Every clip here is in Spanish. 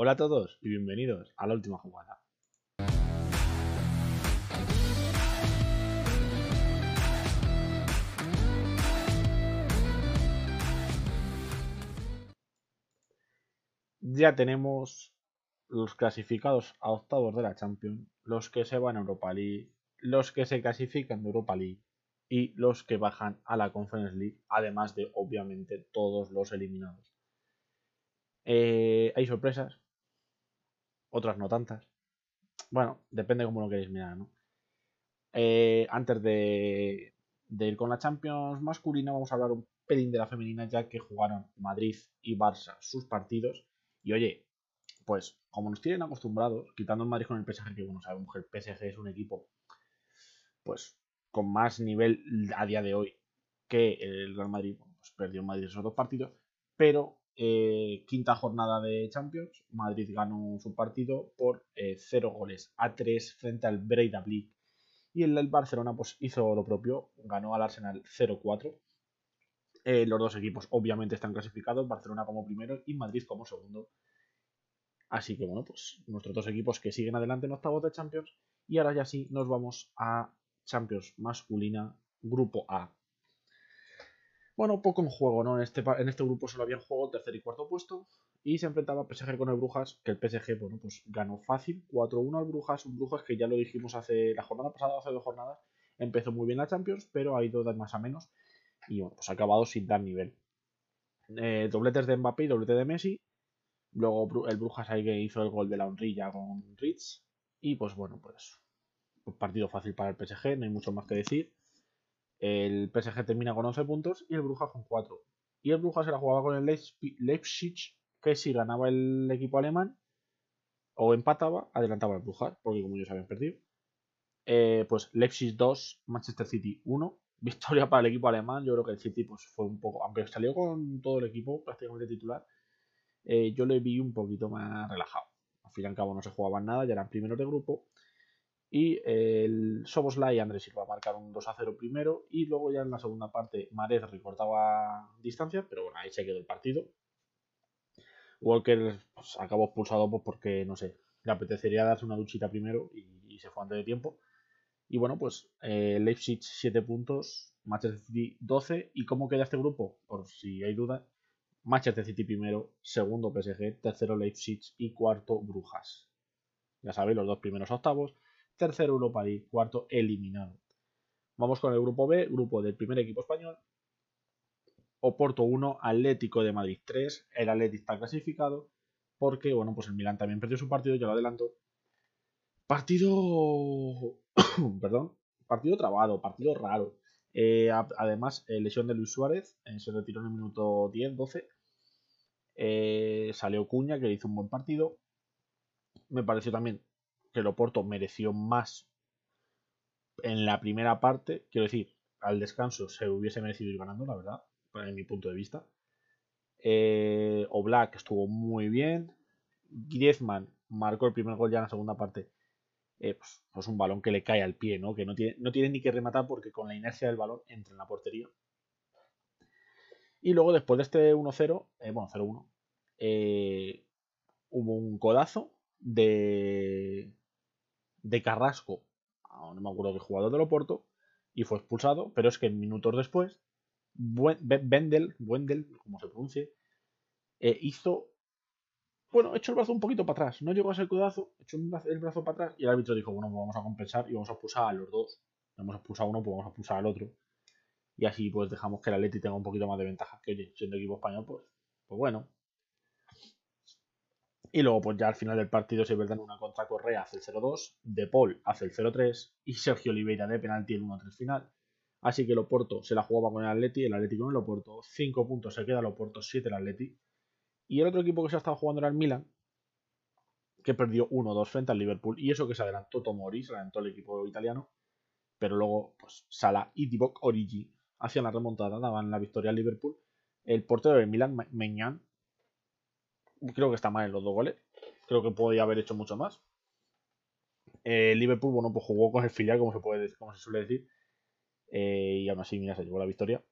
Hola a todos y bienvenidos a la última jugada. Ya tenemos los clasificados a octavos de la Champions, los que se van a Europa League, los que se clasifican de Europa League y los que bajan a la Conference League, además de obviamente todos los eliminados. Eh, hay sorpresas, otras no tantas. Bueno, depende cómo lo queréis mirar, ¿no? Eh, antes de, ir con la Champions masculina, vamos a hablar un pelín de la femenina, ya que jugaron Madrid y Barça sus partidos. Y oye, pues como nos tienen acostumbrados, quitando el Madrid con el PSG, que bueno, sabemos que el PSG es un equipo, pues con más nivel a día de hoy que el Real Madrid, pues perdió en Madrid esos dos partidos, pero eh, quinta jornada de Champions, Madrid ganó su partido por 0 eh, goles a 3 frente al Breidablik. Y el, Barcelona pues, hizo lo propio, ganó al Arsenal 0-4. Eh, los dos equipos obviamente están clasificados, Barcelona como primero y Madrid como segundo. Así que bueno, pues nuestros dos equipos que siguen adelante en octavos de Champions. Y ahora ya sí nos vamos a Champions masculina, grupo A. Bueno, poco en juego, ¿no? En este, en este grupo solo había en juego tercer y cuarto puesto. Y se enfrentaba PSG con el Brujas, que el PSG, bueno, pues ganó fácil, 4-1 al Brujas. Un Brujas que ya lo dijimos hace la jornada pasada, hace dos jornadas. Empezó muy bien la Champions, pero ha ido de más a menos. Y bueno, pues ha acabado sin dar nivel. Eh, dobletes de Mbappé y doblete de Messi. Luego el Brujas ahí que hizo el gol de la honrilla con Ritz. Y pues bueno, pues un partido fácil para el PSG, no hay mucho más que decir. El PSG termina con 11 puntos y el Brujas con 4. Y el Brujas se la jugaba con el Leipzig, que si ganaba el equipo alemán o empataba, adelantaba el Brujas, porque como ellos habían perdido. Eh, pues Leipzig 2, Manchester City 1. Victoria para el equipo alemán. Yo creo que el City pues, fue un poco, aunque salió con todo el equipo prácticamente titular, eh, yo le vi un poquito más relajado. Al fin y al cabo no se jugaban nada, ya eran primeros de grupo. Y el Soboslai y Andrés Silva marcaron un 2 a 0 primero. Y luego ya en la segunda parte Marez recortaba distancia, pero bueno, ahí se quedó el partido. Walker pues, acabó expulsado pues, porque, no sé, le apetecería darse una duchita primero y, se fue antes de tiempo. Y bueno, pues eh, Leipzig 7 puntos, Manchester City 12. ¿Y cómo queda este grupo? Por si hay duda, Manchester City primero, segundo PSG, tercero Leipzig y cuarto Brujas. Ya sabéis, los dos primeros octavos tercero Europa League, cuarto eliminado. Vamos con el grupo B, grupo del primer equipo español. Oporto 1, Atlético de Madrid 3. El Atlético está clasificado porque, bueno, pues el Milan también perdió su partido, ya lo adelanto. Partido. Perdón. Partido trabado, partido raro. Eh, además, eh, lesión de Luis Suárez, eh, se retiró en el minuto 10-12. salió Cuña, que hizo un buen partido. Me pareció también que el mereció más en la primera parte. Quiero decir, al descanso se hubiese merecido ir ganando, la verdad, en mi punto de vista. Eh, Oblak estuvo muy bien. Griezmann marcó el primer gol ya en la segunda parte. Eh, pues, pues, un balón que le cae al pie, ¿no? Que no tiene, no tiene ni que rematar porque con la inercia del balón entra en la portería. Y luego, después de este 1-0, eh, bueno, 0-1, eh, hubo un codazo de, de Carrasco, no me acuerdo qué jugador de Loporto, y fue expulsado, pero es que minutos después, Wendel, Wendel, como se pronuncie, eh, hizo, bueno, echó el brazo un poquito para atrás, no llegó a ser codazo, echó el brazo para atrás y el árbitro dijo, bueno, pues vamos a compensar y vamos a expulsar a los dos. Hemos expulsado a uno, pues vamos a expulsar al otro. Y así pues dejamos que el Atleti tenga un poquito más de ventaja. Que oye, siendo equipo español, pues, pues bueno, y luego, pues ya al final del partido se en una contra Correa hace el 0-2, De Paul hace el 0-3 y Sergio Oliveira de penalti el 1-3 final. Así que el Oporto se la jugaba con el Atleti, el Atleti con el Oporto, 5 puntos se queda el Oporto, 7 el Atleti. Y el otro equipo que se ha estado jugando era el Milan, que perdió 1-2 frente al Liverpool. Y eso que se adelantó Tomori, se adelantó el equipo italiano. Pero luego, pues Sala y Divock Origi hacían la remontada, daban la victoria al Liverpool. El portero del Milan, Meñán, creo que está mal en los dos goles. Creo que podía haber hecho mucho más. Eh, Liverpool, bueno, pues jugó con el filial, como se, puede, como se suele decir. Eh, y aún así, mira, se llevó la victoria.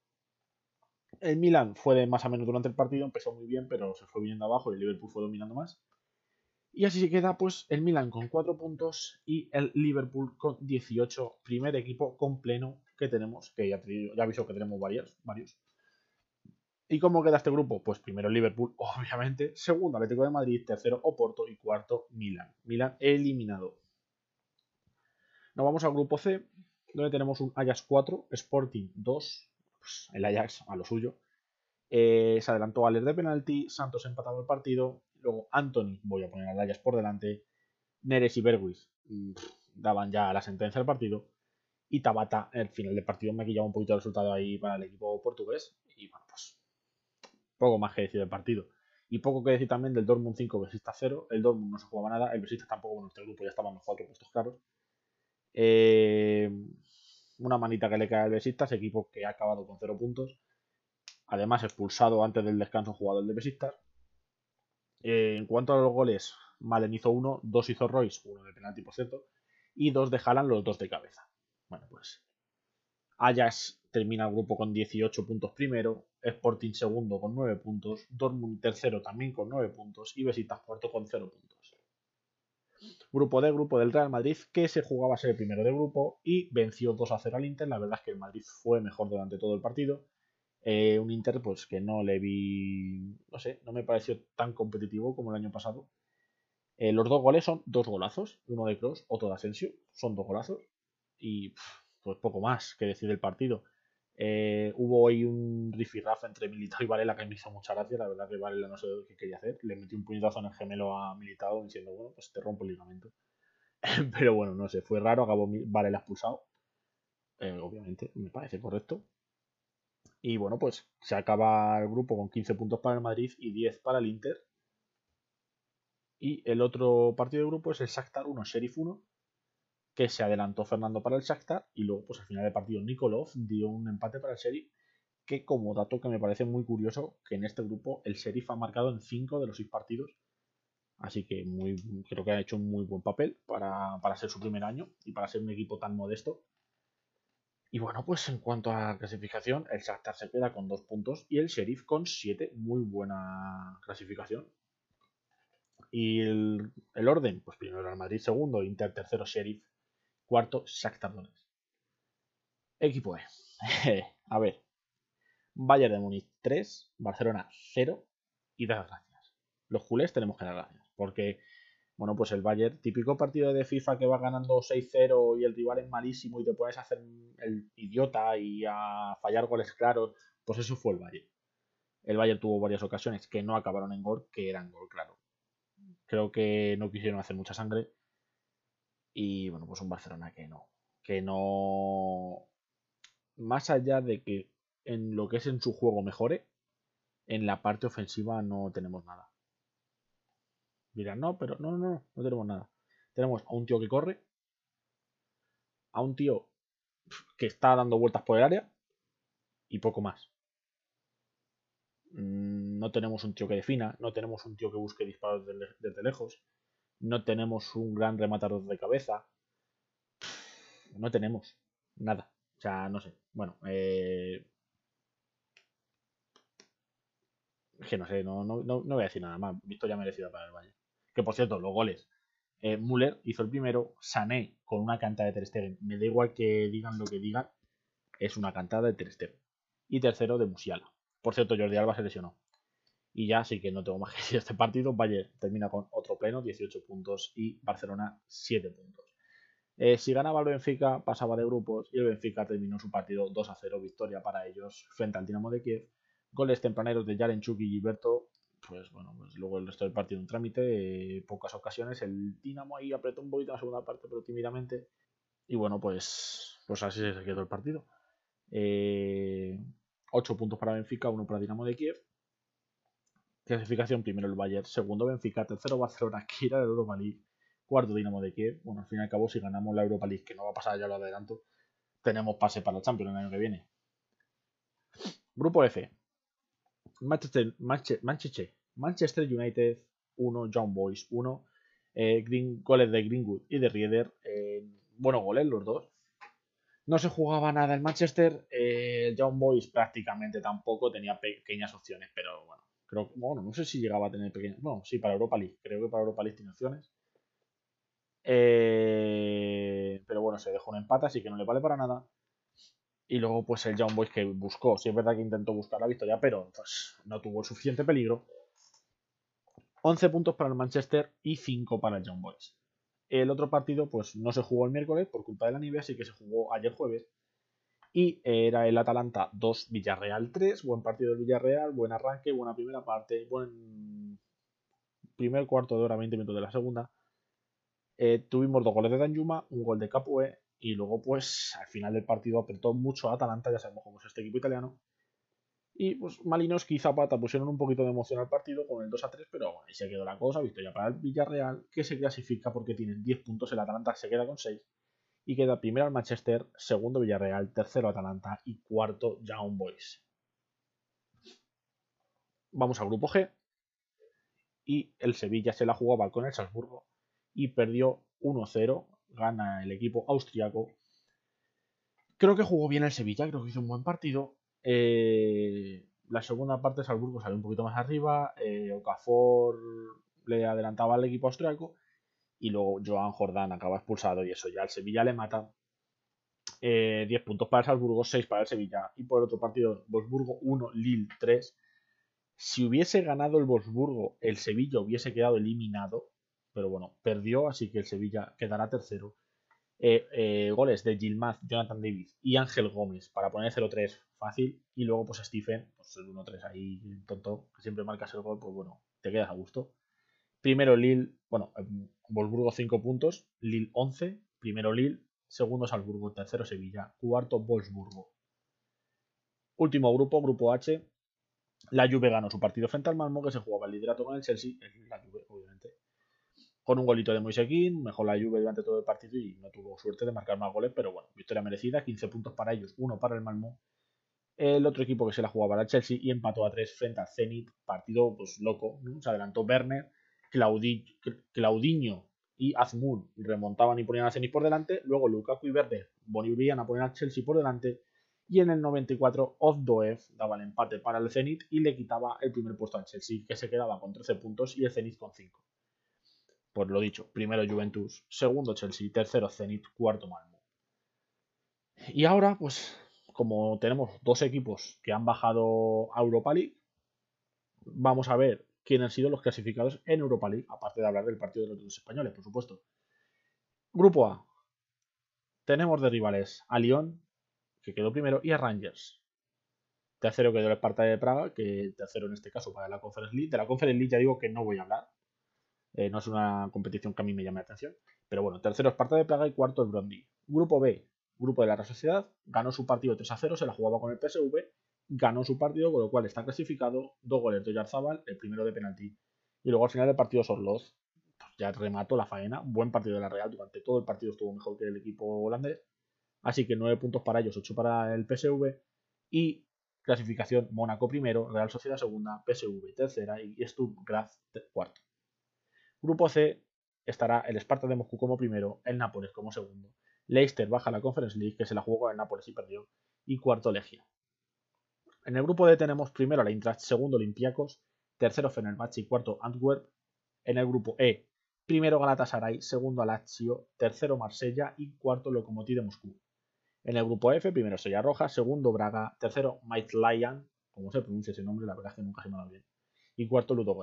El Milan fue de más a menos durante el partido, empezó muy bien, pero se fue viniendo abajo y el Liverpool fue dominando más. Y así se queda pues el Milan con 4 puntos y el Liverpool con 18. Primer equipo con pleno que tenemos, que ya, ya aviso que tenemos varios, varios. ¿Y cómo queda este grupo? Pues primero Liverpool, obviamente. Segundo Atlético de Madrid. Tercero Oporto. Y cuarto Milan. Milan eliminado. Nos vamos al grupo C, donde tenemos un Ajax 4, Sporting 2. Pues el Ajax a lo suyo. Eh, se adelantó Alex de penalti. Santos empatado el partido. Luego Anthony, voy a poner a Ajax por delante. Neres y Berwis daban ya la sentencia del partido. Y Tabata, el final del partido, me ha quillado un poquito el resultado ahí para el equipo portugués. Y bueno, pues poco más que decir del partido. Y poco que decir también del Dortmund 5, Besista 0. El Dortmund no se jugaba nada. El Besista tampoco, bueno, este grupo ya estaban los cuatro puestos claros. Eh, una manita que le cae al Besista, ese equipo que ha acabado con 0 puntos. Además, expulsado antes del descanso jugador de Besista. Eh, en cuanto a los goles, Malen hizo uno, dos hizo Royce, uno de penalti por cierto, y dos de Haaland, los dos de cabeza. Bueno, pues Ajax termina el grupo con 18 puntos primero, Sporting segundo con 9 puntos, Dortmund tercero también con 9 puntos y Besiktas cuarto con 0 puntos. Grupo D, grupo del Real Madrid, que se jugaba a ser el primero de grupo y venció 2 a 0 al Inter. La verdad es que el Madrid fue mejor durante todo el partido. Eh, un Inter pues que no le vi, no sé, no me pareció tan competitivo como el año pasado. Eh, los dos goles son dos golazos, uno de Cross, otro de Asensio, son dos golazos y pues poco más que decir del partido. Eh, hubo hoy un rifirrafe entre Militao y Varela que me hizo mucha gracia. La verdad que Varela no sé qué quería hacer. Le metí un puñetazo en el gemelo a Militao diciendo, bueno, pues te rompo el ligamento. Pero bueno, no sé, fue raro. Acabó Varela expulsado. obviamente, me parece correcto. Y bueno, pues se acaba el grupo con 15 puntos para el Madrid y 10 para el Inter. Y el otro partido de grupo es el Shakhtar 1, Sheriff 1, que se adelantó Fernando para el Shakhtar y luego pues al final del partido Nikolov dio un empate para el Sheriff, que como dato que me parece muy curioso, que en este grupo el Sheriff ha marcado en 5 de los 6 partidos. Así que creo que ha hecho un muy buen papel para, para ser su primer año y para ser un equipo tan modesto y bueno, pues en cuanto a clasificación, el Shakhtar se queda con dos puntos y el Sheriff con siete. Muy buena clasificación. Y el, orden, pues primero el Madrid segundo, Inter tercero, Sheriff cuarto, Shakhtar. Equipo E. a ver. Bayern de Múnich 3, Barcelona 0 y das gracias. Los culés tenemos que dar gracias porque bueno, pues el Bayern, típico partido de FIFA que va ganando 6-0 y el rival es malísimo y te puedes hacer el idiota y a fallar goles claros, pues eso fue el Bayern. El Bayern tuvo varias ocasiones que no acabaron en gol, que eran gol claro. Creo que no quisieron hacer mucha sangre. Y bueno, pues un Barcelona que no. Que no. Más allá de que en lo que es en su juego mejore, en la parte ofensiva no tenemos nada. Dirán, no, pero no, no, no, no tenemos nada. Tenemos a un tío que corre, a un tío que está dando vueltas por el área y poco más. Mm, no tenemos un tío que defina, no tenemos un tío que busque disparos desde, lejos, no tenemos un gran rematador de cabeza, no tenemos nada. O sea, no sé. Bueno, eh... que no sé, no, no, no, voy a decir nada más. Victoria merecida para el Valle. Que por cierto, los goles. Eh, Müller hizo el primero, Sané con una cantada de Ter Stegen. Me da igual que digan lo que digan, es una cantada de Ter Stegen. Y tercero de Musiala. Por cierto, Jordi Alba se lesionó. Y ya sí que no tengo más que decir este partido. Bayern termina con otro pleno, 18 puntos y Barcelona 7 puntos. Eh, si ganaba el Benfica, pasaba de grupos y el Benfica terminó su partido 2 a 0, victoria para ellos frente al Dinamo de Kiev. Goles tempraneros de Yarenchuk y Gilberto pues bueno, pues luego el resto del partido un trámite, eh, pocas ocasiones, el Dinamo ahí apretó un poquito en la segunda parte, pero tímidamente, y bueno, pues, pues así se quedó el partido. 8 eh, puntos para Benfica, 1 para Dinamo de Kiev. Clasificación, primero el Bayern, segundo Benfica, tercero Barcelona, que era el Europa League, cuarto Dinamo de Kiev. Bueno, al fin y al cabo, si ganamos la Europa League, que no va a pasar, ya lo adelanto, tenemos pase para la Champions el año que viene. Grupo F, Manchester, Manchester, Manchester United 1, John Boys 1, eh, goles de Greenwood y de Rieder, eh, buenos goles los dos. No se jugaba nada en Manchester, eh, John Boys prácticamente tampoco tenía pequeñas opciones, pero bueno, Creo, bueno, no sé si llegaba a tener pequeñas. Bueno, sí, para Europa League. Creo que para Europa League tiene opciones. Eh, pero bueno, se dejó un empate, así que no le vale para nada. Y luego, pues el Young Boys que buscó. Sí, es verdad que intentó buscar la victoria, pero pues, no tuvo el suficiente peligro. 11 puntos para el Manchester y 5 para el Young Boys. El otro partido, pues no se jugó el miércoles por culpa de la nieve, así que se jugó ayer jueves. Y era el Atalanta 2, Villarreal 3. Buen partido del Villarreal, buen arranque, buena primera parte, buen primer cuarto de hora, 20 minutos de la segunda. Eh, tuvimos dos goles de Danjuma, un gol de Capoe y luego pues al final del partido apretó mucho a Atalanta, ya sabemos cómo es este equipo italiano. Y pues Malinos y Zapata pusieron un poquito de emoción al partido con el 2 a 3, pero bueno, ahí se quedó la cosa, victoria para el Villarreal, que se clasifica porque tienen 10 puntos, el Atalanta se queda con 6 y queda primero al Manchester, segundo Villarreal, tercero Atalanta y cuarto Young Boys. Vamos al grupo G y el Sevilla se la jugaba con el Salzburgo y perdió 1-0, gana el equipo austriaco. Creo que jugó bien el Sevilla, creo que hizo un buen partido. Eh, la segunda parte Salzburgo salió un poquito más arriba, eh, le adelantaba al equipo austriaco y luego Joan Jordán acaba expulsado y eso ya al Sevilla le mata. 10 eh, puntos para el Salzburgo, 6 para el Sevilla. Y por otro partido, Wolfsburgo 1, Lille 3. Si hubiese ganado el Wolfsburgo, el Sevilla hubiese quedado eliminado. Pero bueno, perdió, así que el Sevilla quedará tercero. Eh, eh, goles de Gilmaz, Jonathan Davis y Ángel Gómez para poner 0-3 fácil. Y luego, pues Stephen, pues el 1-3 ahí tonto, que siempre marcas el gol, pues bueno, te quedas a gusto. Primero Lille, bueno, Wolfsburgo 5 puntos, Lille 11, primero Lille, segundo Salzburgo, tercero Sevilla, cuarto Wolfsburgo. Último grupo, grupo H. La Juve ganó su partido frente al Malmo, que se jugaba el liderato con el Chelsea, la Juve, obviamente. Con un golito de Moisekin, mejor la Juve durante todo el partido y no tuvo suerte de marcar más goles, pero bueno, victoria merecida, 15 puntos para ellos, uno para el Malmo. El otro equipo que se la jugaba era el Chelsea y empató a 3 frente al Zenit, partido pues loco, se adelantó Werner Claudinho y Azmour remontaban y ponían a Zenit por delante. Luego Lukaku y Verde volvían a poner a Chelsea por delante. Y en el 94 Ozdoev daba el empate para el Zenit y le quitaba el primer puesto al Chelsea, que se quedaba con 13 puntos y el Zenit con 5. Pues lo dicho, primero Juventus, segundo Chelsea, tercero Zenit, cuarto Malmo. Y ahora, pues, como tenemos dos equipos que han bajado a Europa League, vamos a ver quién han sido los clasificados en Europa League, aparte de hablar del partido de los dos españoles, por supuesto. Grupo A. Tenemos de rivales a Lyon, que quedó primero, y a Rangers. Tercero quedó el Esparta de Praga, que tercero en este caso para la Conference League. De la Conference League ya digo que no voy a hablar. Eh, no es una competición que a mí me llame la atención. Pero bueno, tercero Esparta de Praga y cuarto el Brondi. Grupo B, grupo de la Real Sociedad, ganó su partido 3 a 0, se la jugaba con el PSV ganó su partido, con lo cual está clasificado, dos goles de Yarzabal, el primero de penalti. Y luego al final del partido Sorloz, pues ya remató la faena, buen partido de la Real, durante todo el partido estuvo mejor que el equipo holandés. Así que 9 puntos para ellos, 8 para el PSV. Y clasificación Mónaco primero, Real Sociedad segunda, PSV tercera y Stuttgart cuarto. Grupo C estará el Sparta de Moscú como primero, el Nápoles como segundo. Leicester baja la Conference League, que se la jugó con el Nápoles y perdió. Y cuarto Legia. En el grupo D tenemos primero la Eintracht, segundo Olympiacos, tercero Fenerbahce y cuarto Antwerp. En el grupo E, primero Galatasaray, segundo Lazio, tercero Marsella y cuarto Lokomotiv de Moscú. En el grupo F, primero Estrella Roja, segundo Braga, tercero Lion, como se pronuncia ese nombre, la verdad es que nunca se me ha bien, y cuarto Ludo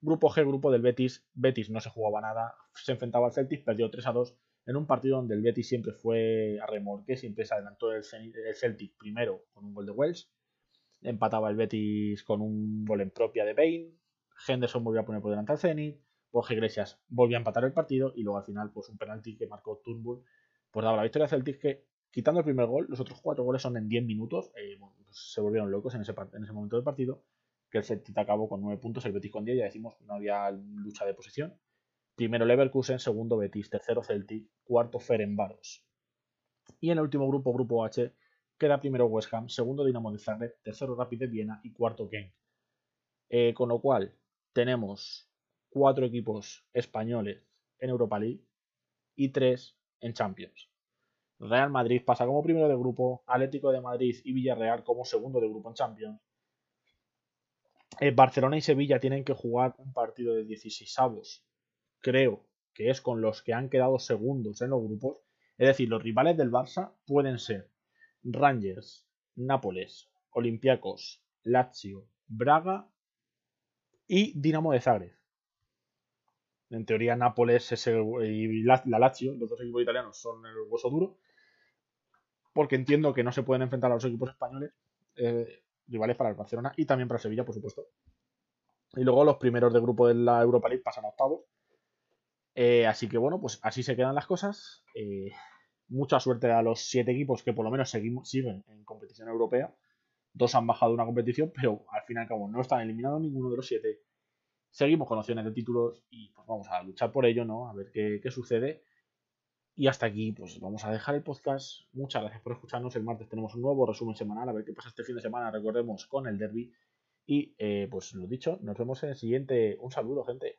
Grupo G, grupo del Betis. Betis no se jugaba nada, se enfrentaba al Celtic, perdió 3 a 2 en un partido donde el Betis siempre fue a remorque, siempre se adelantó el Celtic primero con un gol de Wells empataba el Betis con un gol en propia de Bain, Henderson volvió a poner por delante al Zenit, Jorge Iglesias volvió a empatar el partido y luego al final pues un penalti que marcó Turnbull pues daba la victoria a Celtic que quitando el primer gol, los otros cuatro goles son en 10 minutos, eh, pues, se volvieron locos en ese, en ese momento del partido, que el Celtic acabó con 9 puntos, el Betis con 10, ya decimos, no había lucha de posición. Primero Leverkusen, segundo Betis, tercero Celtic, cuarto Ferenbaros. Y en el último grupo, grupo H, Queda primero West Ham, segundo Dinamo de Zagreb, tercero Rapid de Viena y cuarto Genk. Eh, con lo cual, tenemos cuatro equipos españoles en Europa League y tres en Champions. Real Madrid pasa como primero de grupo, Atlético de Madrid y Villarreal como segundo de grupo en Champions. eh, Barcelona y Sevilla tienen que jugar un partido de 16 avos, creo que es con los que han quedado segundos en los grupos. Es decir, los rivales del Barça pueden ser Rangers, Nápoles, Olympiacos, Lazio, Braga y Dinamo de Zagreb. En teoría, Nápoles y la, Lazio, los dos equipos italianos, son el hueso duro. Porque entiendo que no se pueden enfrentar a los equipos españoles, eh, rivales para el Barcelona y también para Sevilla, por supuesto. Y luego los primeros de grupo de la Europa League pasan a octavos. Eh, así que bueno, pues así se quedan las cosas. Eh, mucha suerte a los siete equipos que por lo menos seguimos, siguen en competición europea. Dos han bajado una competición, pero al fin y al cabo no están eliminados ninguno de los siete. Seguimos con opciones de títulos y pues vamos a luchar por ello, ¿no? A ver qué, qué sucede. Y hasta aquí, pues vamos a dejar el podcast. Muchas gracias por escucharnos. El martes tenemos un nuevo resumen semanal. A ver qué pasa este fin de semana. Recordemos con el derby. Y eh, pues lo dicho, nos vemos en el siguiente. Un saludo, gente.